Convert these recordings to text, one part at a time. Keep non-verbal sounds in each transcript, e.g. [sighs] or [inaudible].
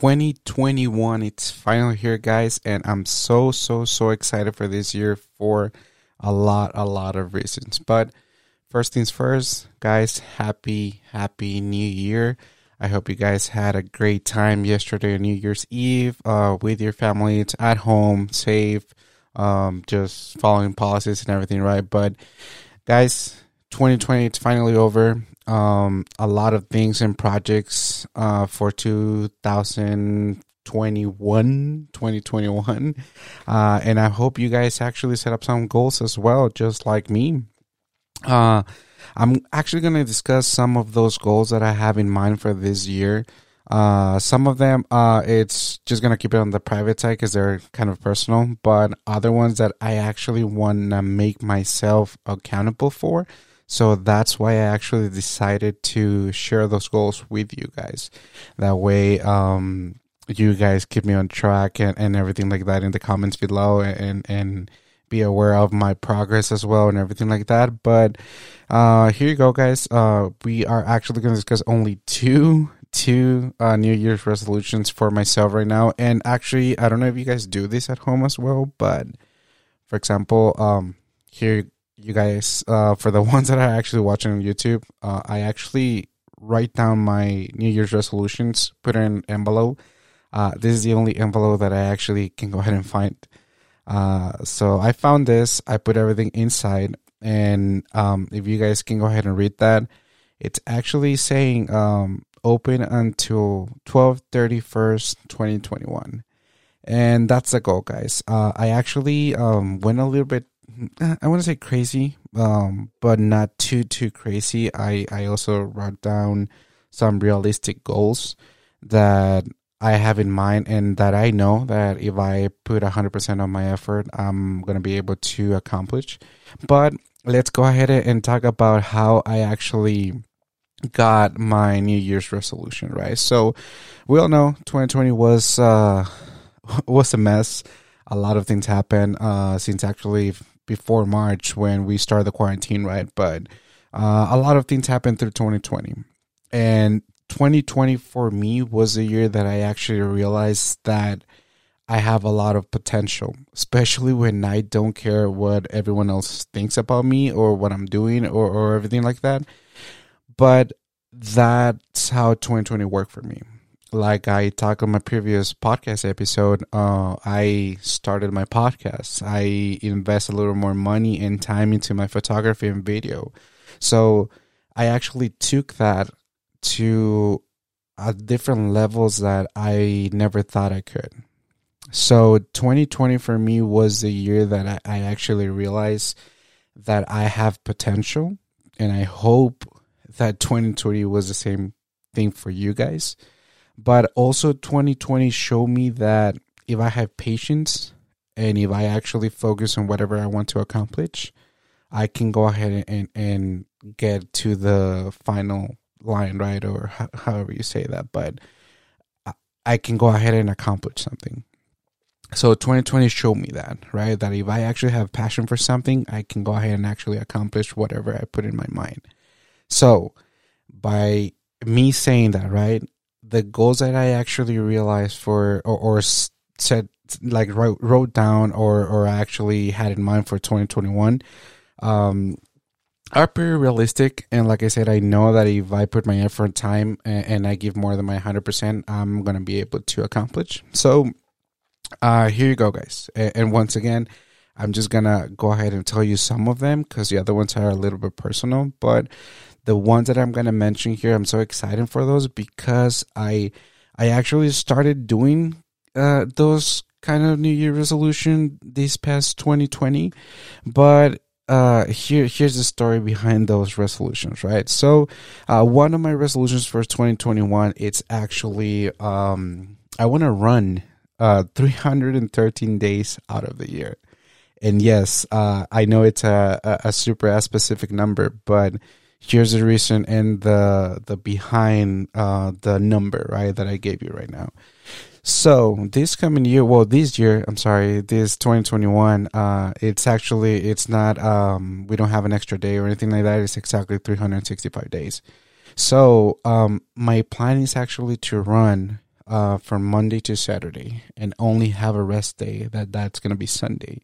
2021. It's finally here, guys, and I'm so, so, so excited for this year for a lot, a lot of reasons. But first things first, guys, happy, happy new year. I hope you guys had a great time yesterday New Year's Eve uh, with your family. It's at home, safe, um, just following policies and everything, right? But guys, 2020, it's finally over um, a lot of things and projects uh, for 2021, 2021. Uh, and I hope you guys actually set up some goals as well, just like me. Uh, I'm actually going to discuss some of those goals that I have in mind for this year. Uh, some of them, uh, it's just gonna keep it on the private side because they're kind of personal, but other ones that I actually want to make myself accountable for so that's why I actually decided to share those goals with you guys. That way, um, you guys keep me on track and, and everything like that in the comments below and, and be aware of my progress as well and everything like that. But, uh, here you go, guys. Uh, we are actually going to discuss only two two uh, New Year's resolutions for myself right now. And actually, I don't know if you guys do this at home as well, but for example, um, here you guys, uh, for the [laughs] ones that are actually watching on YouTube, uh, I actually write down my New Year's resolutions, put in an envelope. Uh, this is the only envelope that I actually can go ahead and find. Uh, so I found this. I put everything inside, and um, if you guys can go ahead and read that, it's actually saying um, open until twelve thirty first, twenty twenty one, and that's the goal, guys. Uh, I actually um, went a little bit I want to say crazy, um, but not too too crazy. I I also wrote down some realistic goals that I have in mind and that I know that if I put 100% of my effort, I'm going to be able to accomplish. But let's go ahead and talk about how I actually got my New Year's resolution, right? So we all know 2020 was uh [laughs] was a mess. A lot of things happened uh since actually before March when we started the quarantine, right? But uh, a lot of things happened through 2020. And 2020 for me was a year that I actually realized that I have a lot of potential, especially when I don't care what everyone else thinks about me or what I'm doing or, or everything like that. But that's how 2020 worked for me like I talked on my previous podcast episode, uh, I started my podcast. I invest a little more money and time into my photography and video. So I actually took that to a different levels that I never thought I could. So 2020 for me was the year that I, I actually realized that I have potential and I hope that 2020 was the same thing for you guys but also 2020 showed me that if I have patience and if I actually focus on whatever I want to accomplish, I can go ahead and, and get to the final line, right? Or however you say that. But I can go ahead and accomplish something. So 2020 showed me that, right? That if I actually have passion for something, I can go ahead and actually accomplish whatever I put in my mind. So by me saying that, right? The goals that I actually realized for or, or said like wrote, wrote down or or actually had in mind for 2021 um are pretty realistic. And like i said i know that if i put my effort time and, and i give more than my 100% i'm gonna be able to accomplish. So uh here you go guys. And, and once again i'm just gonna go ahead and tell you some of them because the other ones are a little bit personal but the ones that I'm going to mention here, I'm so excited for those because I I actually started doing uh, those kind of New Year resolution this past 2020, but uh, here here's the story behind those resolutions, right? So, uh, one of my resolutions for 2021, it's actually um, I want to run uh 313 days out of the year. And yes, uh, I know it's a, a, a super specific number, but here's the reason and the the behind uh, the number right that I gave you right now. So this coming year, well, this year, I'm sorry, this 2021, uh, it's actually it's not um we don't have an extra day or anything like that. It's exactly 365 days. So um my plan is actually to run uh, from Monday to Saturday and only have a rest day that that's going to be Sunday.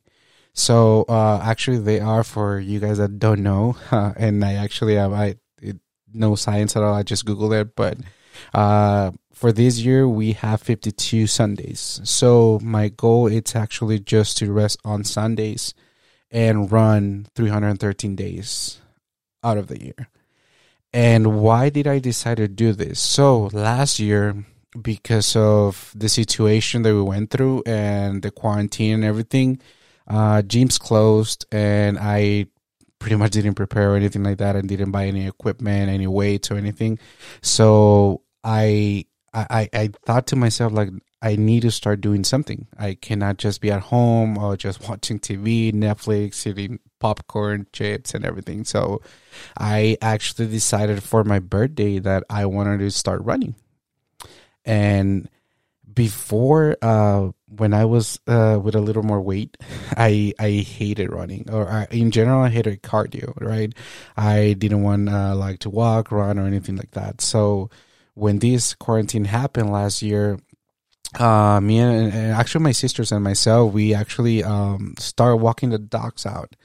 So uh, actually, they are for you guys that don't know, [laughs] uh, and I actually have I it, no science at all. I just googled it, but uh, for this year we have 52 Sundays. So my goal is actually just to rest on Sundays and run 313 days out of the year. And why did I decide to do this? So last year, because of the situation that we went through and the quarantine and everything, uh, gyms closed, and I pretty much didn't prepare or anything like that, and didn't buy any equipment, any weights or anything. So I I I thought to myself like I need to start doing something. I cannot just be at home or just watching TV, Netflix, eating popcorn, chips, and everything. So I actually decided for my birthday that I wanted to start running. And before, uh, when I was uh, with a little more weight, [laughs] I I hated running, or I, in general, I hated cardio. Right, I didn't want uh, like to walk, run, or anything like that. So when this quarantine happened last year, uh, me and, and, actually my sisters and myself, we actually um, started walking the dogs out.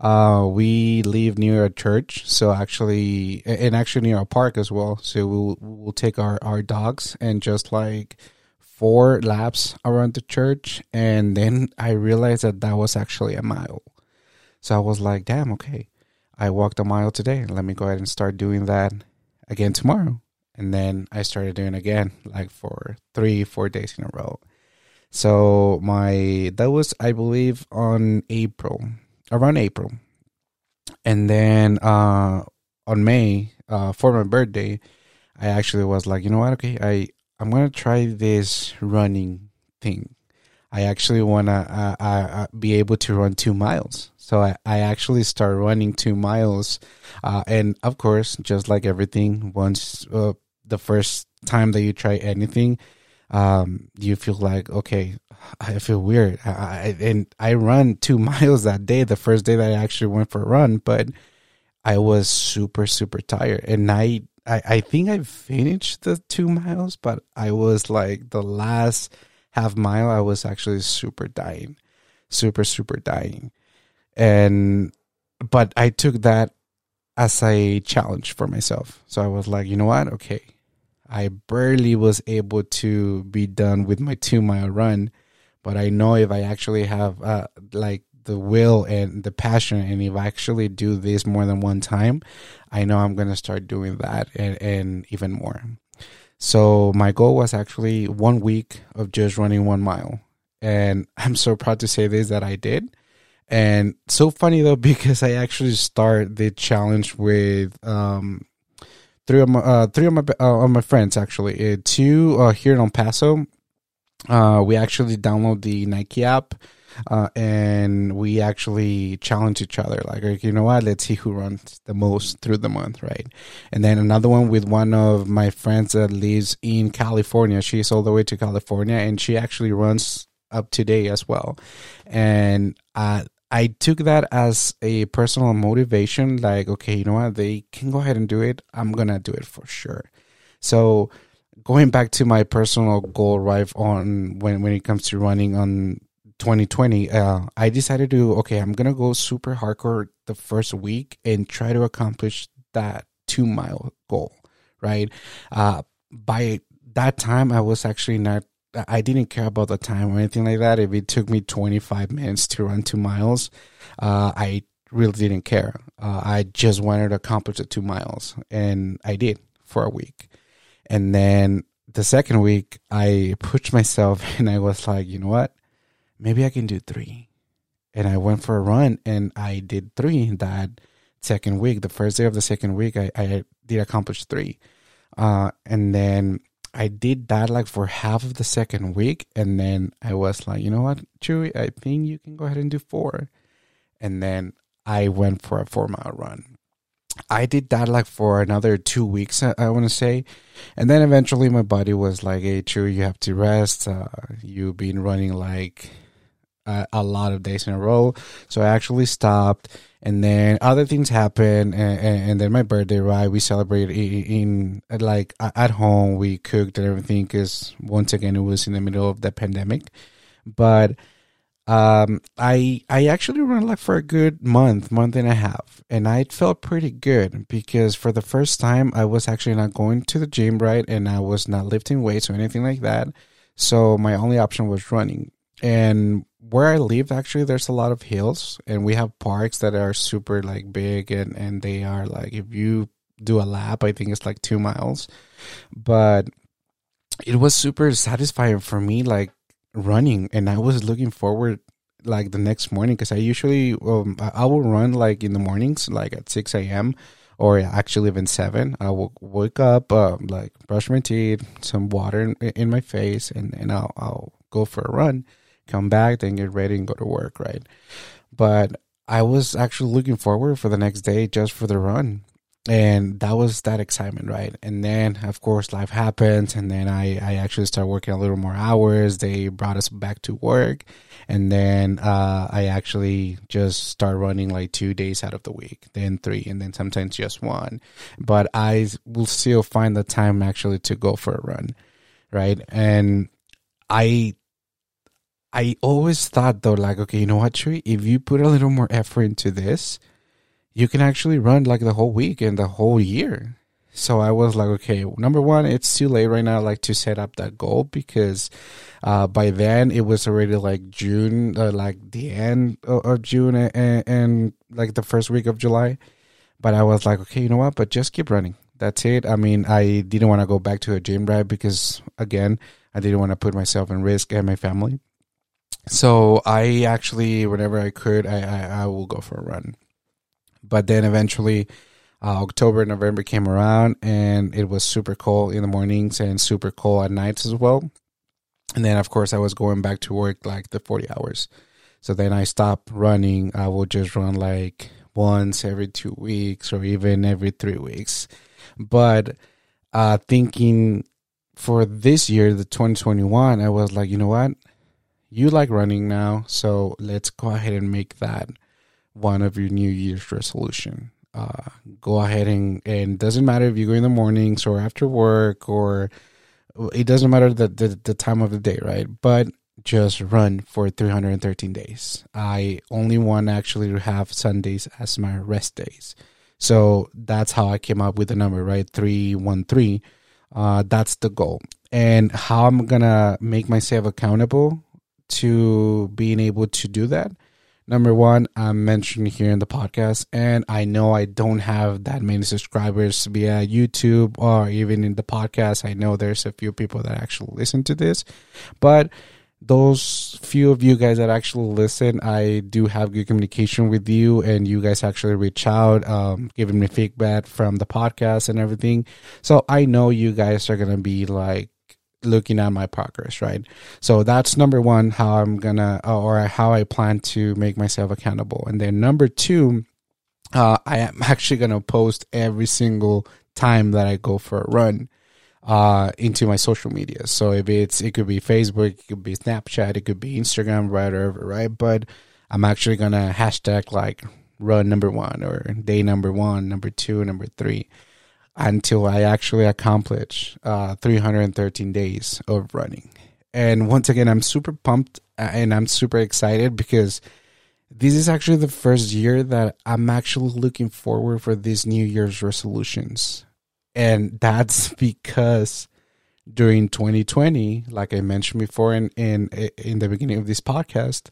Uh, we live near a church, so actually, and actually near a park as well. So we'll we'll take our our dogs and just like four laps around the church, and then I realized that that was actually a mile. So I was like, damn, okay, I walked a mile today. Let me go ahead and start doing that again tomorrow. And then I started doing again, like for three, four days in a row. So my that was I believe on April, around April, and then uh, on May uh, for my birthday, I actually was like, you know what? Okay, I I'm gonna try this running thing. I actually wanna uh, uh, be able to run two miles. So I, I actually start running two miles, uh, and of course, just like everything, once uh, the first time that you try anything, um, you feel like, okay, I feel weird. I, I, and I run two [laughs] miles that day, the first day that I actually went for a run, but I was super, super tired. And I, I, I think I finished the two miles, but I was like the last half mile, I was actually super dying, super, super dying. And, but I took that as a challenge for myself. So I was like, you know what? Okay, I barely was able to be done with my two mile run, but I know if I actually have uh, like the will and the passion, and if I actually do this more than one time, I know I'm gonna start doing that and, and even more. So my goal was actually one week of just running one mile, and [laughs] I'm so proud to say this that I did. And so funny though [laughs] because I actually start the challenge with um, three of my uh, three of my uh, of my friends actually. Uh, two uh, here in El Paso. Uh, we actually download the Nike app. Uh, and we actually challenge each other like, like, you know what? Let's see who runs the most through the month right? And then another one with one of my friends that lives in california. She's all the way to california and she actually runs up today as well. And uh, I took that as a personal motivation, like, okay, you know what, they can go ahead and do it. I'm gonna do it for sure. So going back to my personal goal, right, on when when it comes to running on 2020, uh, I decided to okay, I'm gonna go super hardcore the first week and try to accomplish that two mile goal, right? Uh, by that time, I was actually not I didn't care about the time or anything like that. If it took me 25 minutes to run two miles, uh, I really didn't care. Uh, I just wanted to accomplish the two miles, and I did for a week. And then the second week, I [laughs] pushed myself and I was like, you know what? Maybe I can do three. And I went for a run and I did three that second week. The first day of the second week, I, I did accomplish three. Uh, and then I did that like for half of the second week, and then I was like, you know what, Chuy, I think you can go ahead and do four. And then I went for a four mile run. I did that like for another two weeks, I, I want to say. And then eventually my body was like, hey, Chuy, you have to rest. Uh, you've been running like a, a lot of days in a row. So I actually stopped and then other things happen, and, and, and then my birthday, right? We celebrated in, in like at home. We cooked and everything because once again it was in the middle of the pandemic, but um, I I actually ran like for a good month, month and a half, and I felt pretty good because for the first time I was actually not going to the gym, right, and I was not lifting weights or anything like that. So my only option was running. And where I live, actually, there's a lot of hills, and we have parks that are super like big, and and they are like if you do a lap, I think it's like two miles, but it was super satisfying for me, like running and I was looking forward like the next morning because I usually um, I will run like in the mornings like at 6 a.m. or actually even 7 I will wake up uh, like brush my teeth some water in, in my face and, and I'll, I'll go for a run come back then get ready and go to work right? But I was actually looking forward for the next day just for the run. And that was that excitement right? And then of course life happens and then i i actually start working a little more hours. They brought us back to work and then uh, i actually just start running like two days out of the week then three and then sometimes just one. But i will still find the time actually to go for a run right? And i i always thought though like okay you know what Chuy? if you put a little more effort into this you can actually run like the whole week and the whole year. So I was like, okay, number one, it's too late right now, like to set up that goal because uh, by then it was already like June, uh, like the end of, of June and, and, like the first week of July. But I was like, okay, you know what? But just keep running. That's it. I mean, I didn't want to go back to a gym, right? Because again, I didn't want to put myself in risk and my family. So I actually, whenever I could, I, I, I will go for a run. But then eventually, uh, October, November came around, and it was super cold in the mornings and super cold at nights as well. And then, of course, I was going back to work like the 40 hours. So then I stopped running. I would just run like once every two weeks or even every three weeks. But uh, thinking for this year, the 2021, I was like, you know what? You like running now. So let's go ahead and make that one of your New Year's resolution. Uh, go ahead and and doesn't matter if you go in the mornings or after work or it doesn't matter the, the, the time of the day, right? But just run for 313 days. I only want actually to have Sundays as my rest days. So that's how I came up with the number, right? 313. Uh, that's the goal. And how I'm going to make myself accountable to being able to do that Number one, I'm mentioned here in the podcast, and I know I don't have that many subscribers via YouTube or even in the podcast. I know there's a few people that actually listen to this, but those few of you guys that actually listen, I do have good communication with you, and you guys actually reach out, um, giving me feedback from the podcast and everything. So I know you guys are gonna be like looking at my progress, right? So that's number one, how I'm gonna, or how I plan to make myself accountable. And then number two, uh, I am [laughs] actually gonna post every single time that I go for a run uh, into my social media. So if it's, it could be Facebook, it could be Snapchat, it could be Instagram, whatever, right? But I'm actually gonna hashtag like run number one or day number one, number two, number three until I actually accomplish uh, 313 days of running. And once again, I'm super pumped uh, and I'm super excited because this is actually the first year that I'm actually looking forward for these New Year's resolutions. And that's [laughs] because during 2020, like I mentioned before in, in, in the beginning of this podcast,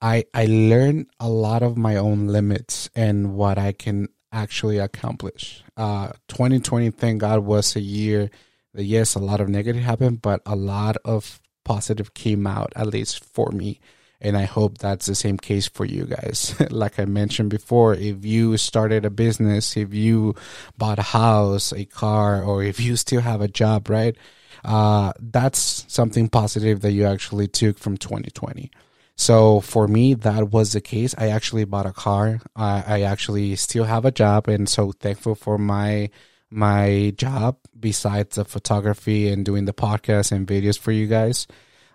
I, I learned a lot of my own limits and what I can actually accomplish. Uh, 2020, thank God, was a year that, yes, a lot of negative happened, but a lot of positive came out, at least for me. And I hope that's the same case for you guys. [laughs] like I mentioned before, if you started a business, if you bought a house, a car, or if you still have a job, right? Uh, that's something positive that you actually took from 2020. So for me, that was the case. I actually bought a car. I, I actually still have a job, and so thankful for my my job besides the photography and doing the podcast and videos for you guys.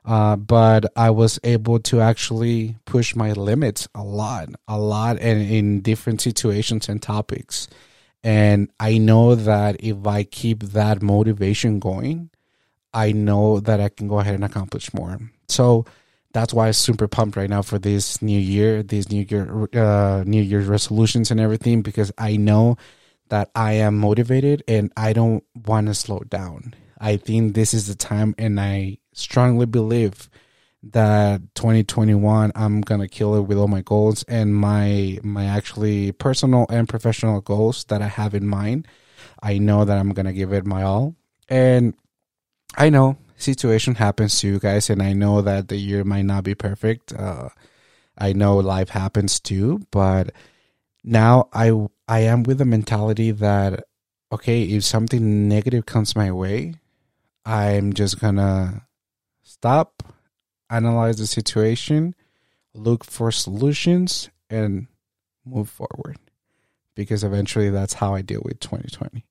Uh, but I was able to actually push my limits a lot, a lot, and in different situations and topics. And I know that if I keep that motivation going, I know that I can go ahead and accomplish more. So that's why I'm super pumped right now for this new year, these new year, uh, New Year's resolutions and everything, because I know that I am motivated and I don't want to slow down. I think this is the time, and I strongly believe that 2021 I'm gonna kill it with all my goals and my my actually personal and professional goals that I have in mind. I know that I'm gonna give it my all, and I know situation happens to you guys, and I know that the year might not be perfect. Uh, I know life happens too, but now I I am with the mentality that okay, if something negative comes my way, I'm just gonna stop, analyze the situation, look for solutions, and move forward. Because eventually that's how I deal with 2020.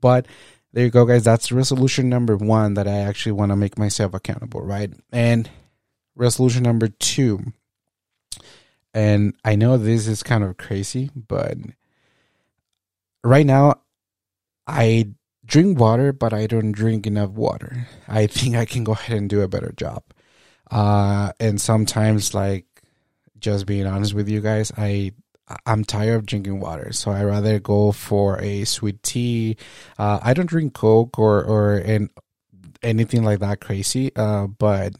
But there you go, guys. That's resolution number one that I actually want to make myself accountable, right? And resolution number two, and I know this is kind of crazy, but right now I drink water, but I don't drink enough water. I think I can go ahead and do a better job. Uh, and sometimes, like, just being honest with you guys, I I'm tired of drinking water, so I rather go for a sweet tea. Uh, I don't drink Coke or or and anything like that crazy, uh, but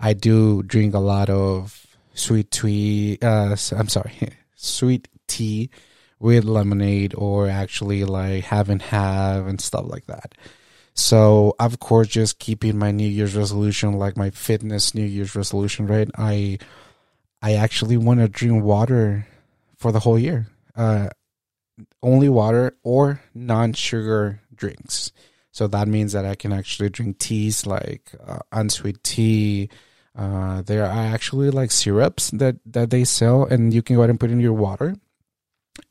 I do drink a lot of sweet tea. Uh, I'm sorry, [laughs] sweet tea with lemonade or actually like have and have and stuff like that. So of course, just keeping my New Year's resolution, like my fitness New Year's resolution, right? I I actually want to drink water for the whole year. Uh, only water or non-sugar drinks. So that means that I can actually drink teas like uh, unsweet tea. Uh, there are actually like syrups that, that they sell, and you can go ahead and put in your water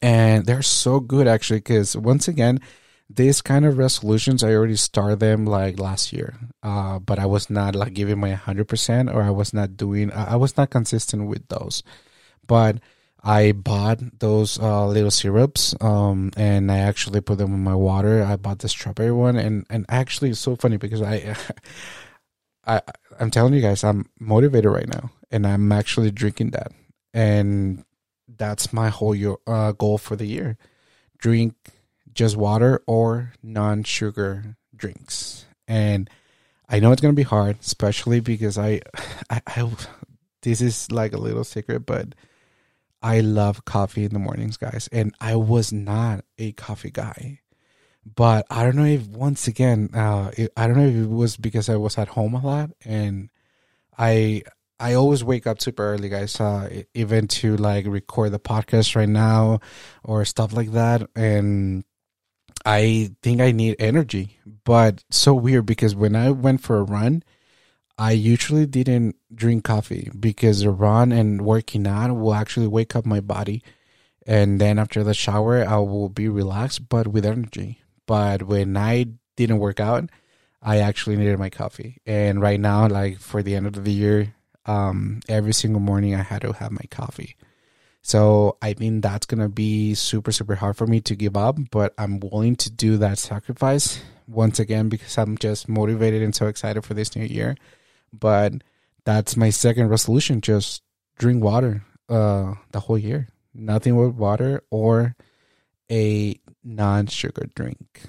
and they're so good actually because once again these kind of resolutions i already started them like last year uh, but i was not like giving my 100% or i was not doing i was not consistent with those but i bought those uh, little syrups um, and i actually put them in my water i bought the strawberry one and and actually it's so funny because i [laughs] i i'm telling you guys i'm motivated right now and i'm actually drinking that and that's my whole year, uh, goal for the year. Drink just water or non-sugar drinks. And I know it's gonna be hard, especially because I, [sighs] I, I, this is like a little secret, but I love coffee in the mornings, guys. And I was not a coffee guy, but I don't know if once again, uh, it, I don't know if it was because I was at home a lot and I I always wake up super early, guys. Uh, even to like record the podcast right now or stuff like that, and I think I need energy. But so weird because when I went for a run, I usually didn't drink coffee because the run and working out will actually wake up my body, and then after the shower, I will be relaxed but with energy. But when I didn't work out, I actually needed my coffee. And right now, like for the end of the year, um, every single morning I had to have my coffee. So I think that's gonna be super super hard for me to give up, but I'm willing to do that sacrifice once again because I'm just motivated and so excited for this new year. But that's my second resolution: just drink water uh, the whole year, nothing but water or a non-sugar drink.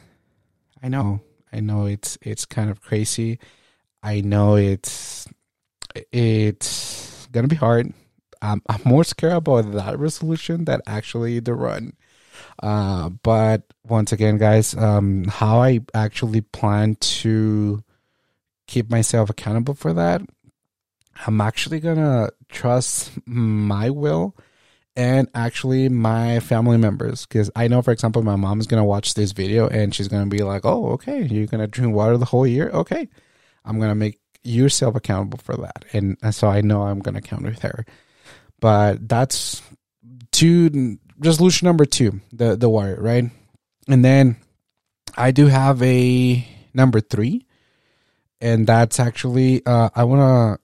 I know, I know it's it's kind of crazy. I know it's it's gonna be hard. I'm, I'm more scared about that resolution than actually the run. Uh, but once again, guys, um, how I actually plan to keep myself accountable for that, I'm actually gonna trust my will and actually my family members because I know, for example, my mom's gonna watch this video and she's gonna be like, "Oh, okay, you're gonna drink water the whole year. Okay, I'm gonna make yourself accountable for that. And so I know I'm going to count with her. But that's two resolution number two, the the wire, right? And then I do have a number three, and that's actually uh, I wanna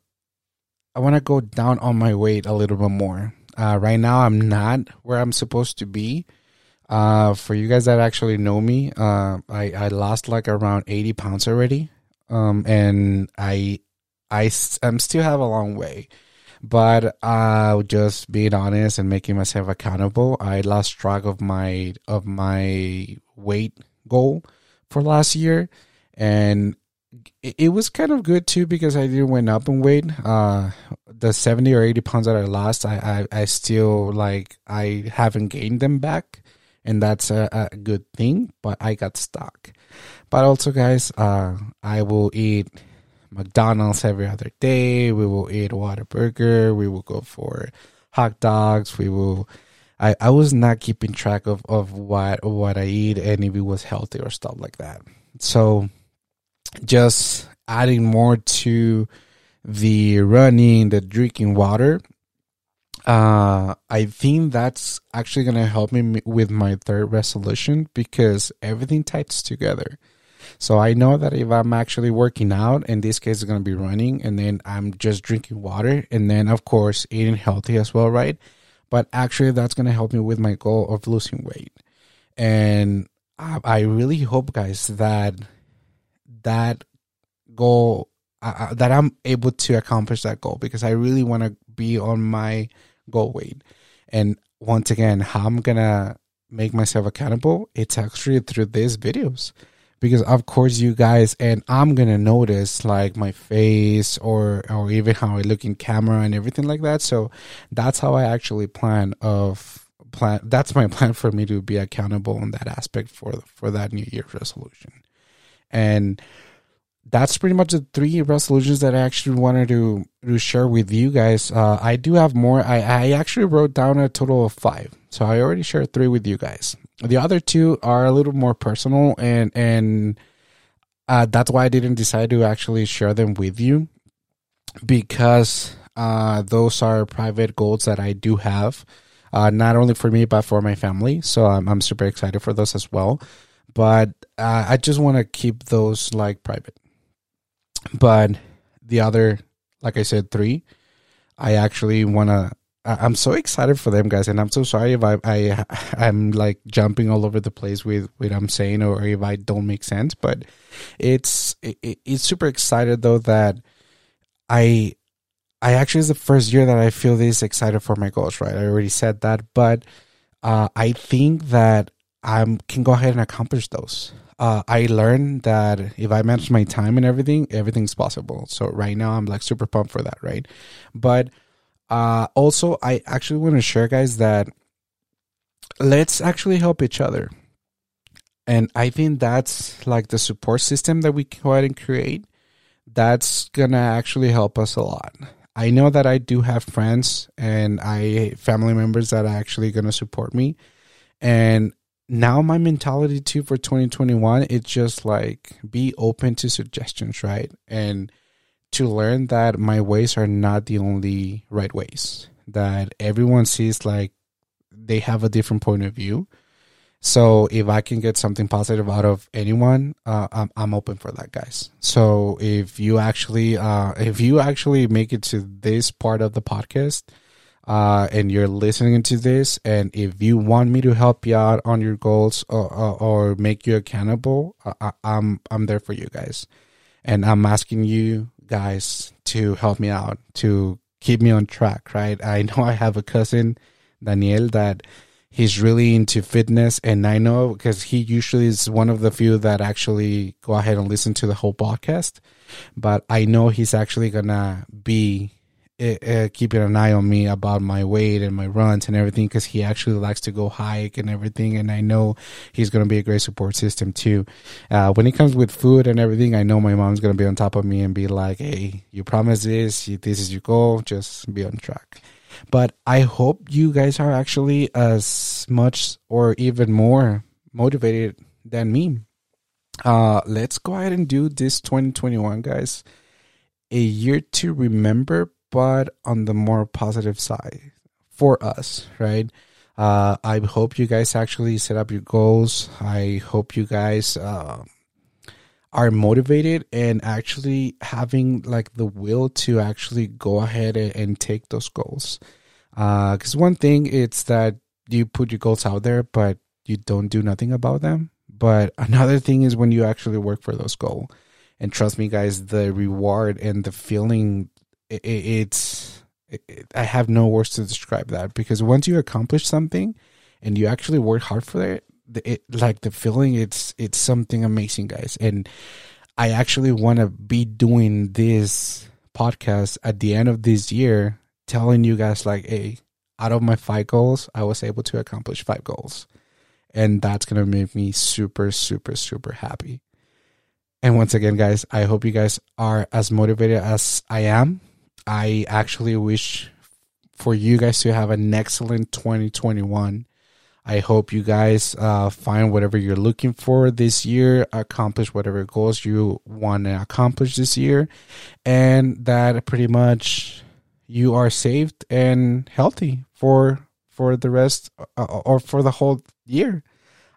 I wanna go down on my weight a little bit more. Uh, right now, I'm not where I'm supposed to be. Uh, for you guys that actually know me, uh, I I lost like around 80 pounds already, um, and I I I'm still have a long way. But uh, just being honest and making myself accountable, I lost track of my of my weight goal for last year, and it, was kind of good too because I didn't went up in weight. Uh, the seventy or eighty pounds that I lost, I, I, I still like I haven't gained them back, and that's a, a good thing. But I got stuck. But also, guys, uh, I will eat McDonald's every other day. We will eat Whataburger. We will go for hot dogs. We will. I, I was not keeping track of, of what what I eat and if it was healthy or stuff like that. So just adding more to the running, the drinking water. Uh, I think that's actually gonna help me with my third resolution because everything ties together. So I know that if I'm actually working out, in this case, it's going to be running, and then I'm just drinking water, and then, of course, eating healthy as well, right? But actually, that's going to help me with my goal of losing weight. And I, I really hope, guys, that that goal, uh, that I'm able to accomplish that goal because I really want to be on my goal weight. And once again, how I'm to make myself accountable, it's actually through these videos because of course you guys and I'm gonna notice like my face or or even how I look in camera and everything like that. So that's how I actually plan of plan. That's my plan for me to be accountable in that aspect for for that New Year's resolution, and that's pretty much the three resolutions that I actually wanted to to share with you guys. Uh, I do have more. I I actually wrote down a total of five, so I already shared three with you guys. The other two are a little more personal, and and uh, that's why I didn't decide to actually share them with you because uh, those are private goals that I do have, uh, not only for me but for my family. So I'm I'm super excited for those as well. But uh, I just want to keep those like private. But the other, like I said, three, I actually want to I'm so excited for them guys, and I'm so sorry if I I [laughs] I'm like jumping all over the place with what I'm saying or if I don't make sense. But it's it, it's super excited though that I I actually is the first year that I feel this excited for my goals. Right, I already said that, but uh, I think that I can go ahead and accomplish those. Uh, I learned that if I manage my time and everything, everything's possible. So right now I'm like super pumped for that, right? But uh, also, I actually want to share, guys, that let's actually help each other. And I think that's like the support system that we can go ahead and create. That's gonna actually help us a lot. I know that I do have friends and I family members that are actually gonna support me. And now my mentality too for 2021, it's just like be open to suggestions, right? And to learn that my ways are not the only right ways. That everyone sees like they have a different point of view. So if I can get something positive out of anyone, uh, I'm I'm open for that, guys. So if you actually uh, if you actually make it to this part of the podcast, uh, and you're listening to this, and if you want me to help you out on your goals or, or, or make you accountable, I, I'm I'm there for you guys, and I'm asking you guys to help me out to keep me on track, right? I [laughs] know I have a cousin, Daniel, that he's really into fitness and I know because he usually is one of the few that actually go ahead and listen to the whole podcast, but I know he's actually gonna be uh, keeping an eye on me about my weight and my runs and everything because he actually likes to go hike and everything. And I know he's going to be a great support system too. Uh, when it comes with food and everything, I know my mom's going to be on top of me and be like, hey, you promised this, this is your goal, just be on track. But I hope you guys are actually as much or even more motivated than me. Uh, let's go ahead and do this 2021, guys. A year to remember, but on the more positive side for us, right? Uh, I hope you guys actually set up your goals. I hope you guys uh, are motivated and actually having like the will to actually go ahead and, and take those goals. Because uh, one thing it's that you put your goals out there, but you don't do nothing about them. But [laughs] another thing is when you actually work for those goals. And trust me, guys, the reward and the feeling, it, it's, it, I have no words to describe that because once you accomplish something and you actually work hard for it, it like the feeling, it's, it's something amazing, guys. And I actually want to be doing this podcast at the end of this year, telling you guys like, hey, out of my five goals, I was able to accomplish five goals. And that's going to make me super, super, super happy. And once again, guys, I hope you guys are as motivated as I am. I actually wish for you guys to have an excellent 2021. I hope you guys uh, find whatever you're looking for this year, accomplish whatever goals you want to accomplish this year, and that pretty much you are saved and healthy for for the rest uh, or for the whole year.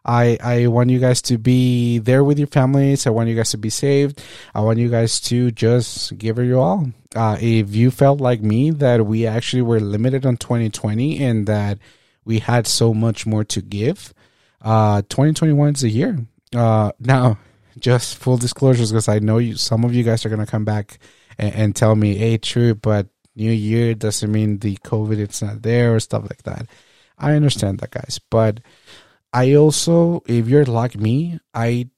I I want you guys to be there with your families. I want you guys to be saved. I want you guys to just give it your all. Uh, if you felt like me that we actually were limited on 2020 and that we had so much more to give, uh, 2021 is a year. Uh, now, [laughs] just full disclosures, because I know you, some of you guys are gonna come back and, and tell me, "Hey, true," but New Year doesn't mean the COVID it's not there or stuff like that. I understand that, guys, but I also, if you're like me, I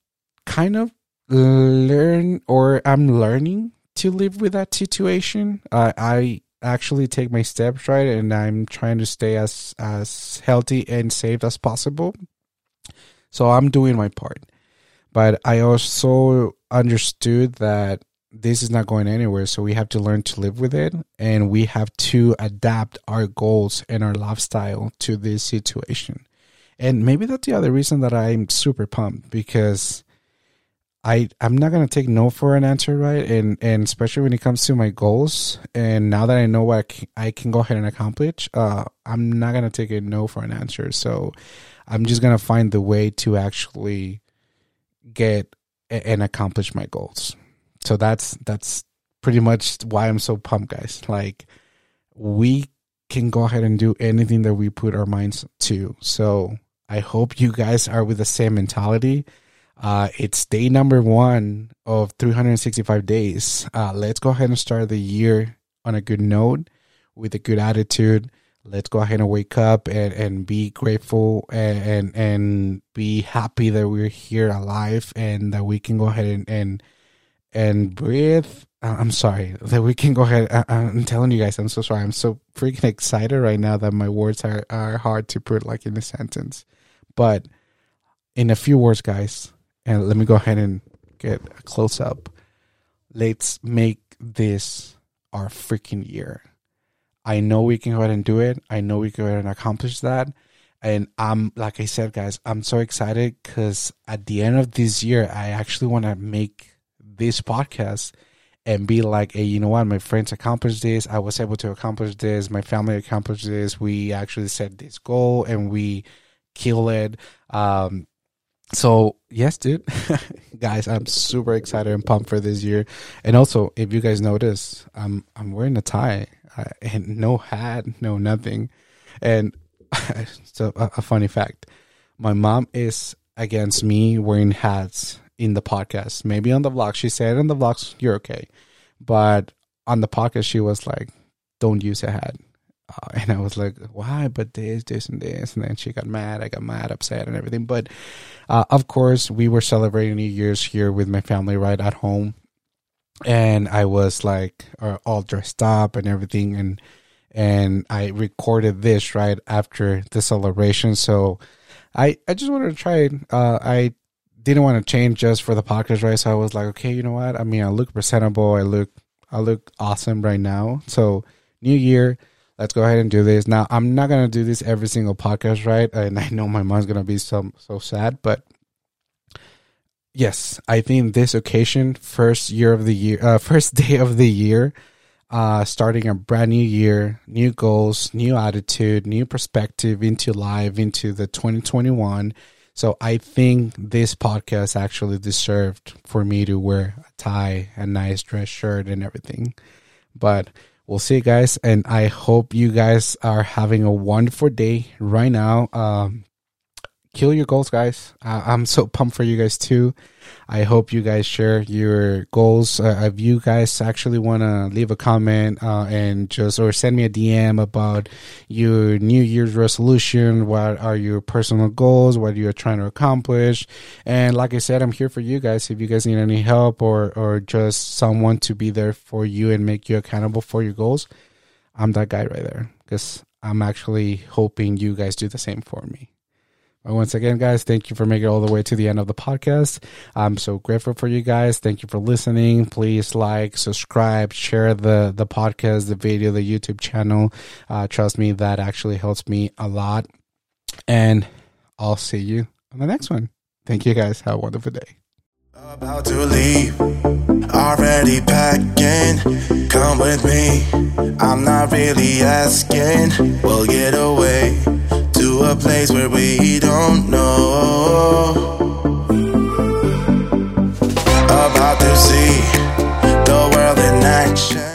kind of learn or I'm learning to live with that situation. Uh, I actually take my steps right, and I'm trying to stay as as healthy and safe as possible. So I'm doing my part, but I also understood that this is not going anywhere. So we have to learn to live with it, and we have to adapt our goals and our lifestyle to this situation. And maybe that's the other reason that I'm super pumped because I I'm not gonna take no for an answer, right? And and especially when it comes to my goals, and now that I know what I can, I can go ahead and accomplish, uh, I'm not gonna take a no for an answer. So I'm just gonna find the way to actually get and accomplish my goals. So that's that's pretty much why I'm so pumped, guys. Like we can go ahead and do anything that we put our minds to. So I hope you guys are with the same mentality. Uh, it's day number one of 365 days. Uh, let's go ahead and start the year on a good note with a good attitude. Let's go ahead and wake up and, and be grateful and, and, and be happy that we're here alive and that we can go ahead and, and, and breathe. Uh, I'm sorry that we can go ahead. I, I'm telling you guys, I'm so sorry. I'm so freaking [laughs] excited right now that my words are, are hard to put like in a sentence. But in a few words, guys, and let me go ahead and get a close up. Let's make this our freaking year. I know we can go ahead and do it. I know we can go ahead and accomplish that. And I'm, like I said, guys, I'm so excited because at the end of this year, I actually want to make this podcast and be like, hey, you know what? My friends accomplished this. I was able to accomplish this. My family accomplished this. We actually set this goal and we kill it. Um, so yes, dude, [laughs] guys, I'm super excited and pumped for this year. And also, if you guys notice, I'm I'm wearing a tie uh, and no hat, no nothing. And [laughs] so a, a funny fact, my mom is against me wearing hats in the podcast. Maybe on the vlog, she said on the vlogs you're okay, but on the podcast she was like, "Don't use a hat." Uh, and I was like, why? But this, this, and this. And then she got mad. I got mad, upset, and everything. But uh, of course, we were celebrating New Year's here with my family right at home. And I was like uh, all dressed up and everything. And and I recorded this right after the celebration. So I, I just wanted to try it. Uh, I didn't want to change just for the podcast, right? So I was like, okay, you know what? I mean, I look presentable. I look, I look awesome right now. So new year let's go ahead and do this. Now, I'm not gonna do this every single podcast, right? And I know my mom's gonna be so so sad, but yes, I think this occasion, first year of the year, uh, [laughs] first day of the year, uh, starting a brand new year, new goals, new attitude, new perspective into life, into the 2021. So I think this podcast actually deserved for me to wear a tie, a nice dress shirt, and everything. But we'll see, you guys. And I hope you guys are having a wonderful day right now. Um, kill your goals, guys. Uh, I'm so pumped for you guys too. I hope you guys share your goals. Uh, if you guys actually want to leave a comment uh, and just or send me a DM about your New Year's resolution, what are your personal goals, what you're trying to accomplish, and like I said, I'm here for you guys. If you guys need any help or or just someone to be there for you and make you accountable for your goals, I'm that guy right there because I'm actually hoping you guys do the same for me. Once again, guys, thank you for making it all the way to the end of the podcast. I'm so grateful for you guys. Thank you for listening. Please like, subscribe, share the, the podcast, the video, the YouTube channel. Uh, trust me, that actually helps me a lot. And I'll see you on the next one. Thank you, guys. Have a wonderful day. About to leave, already packing. Come with me, I'm not really asking. We'll get away a place where we don't know. About to see the world in action.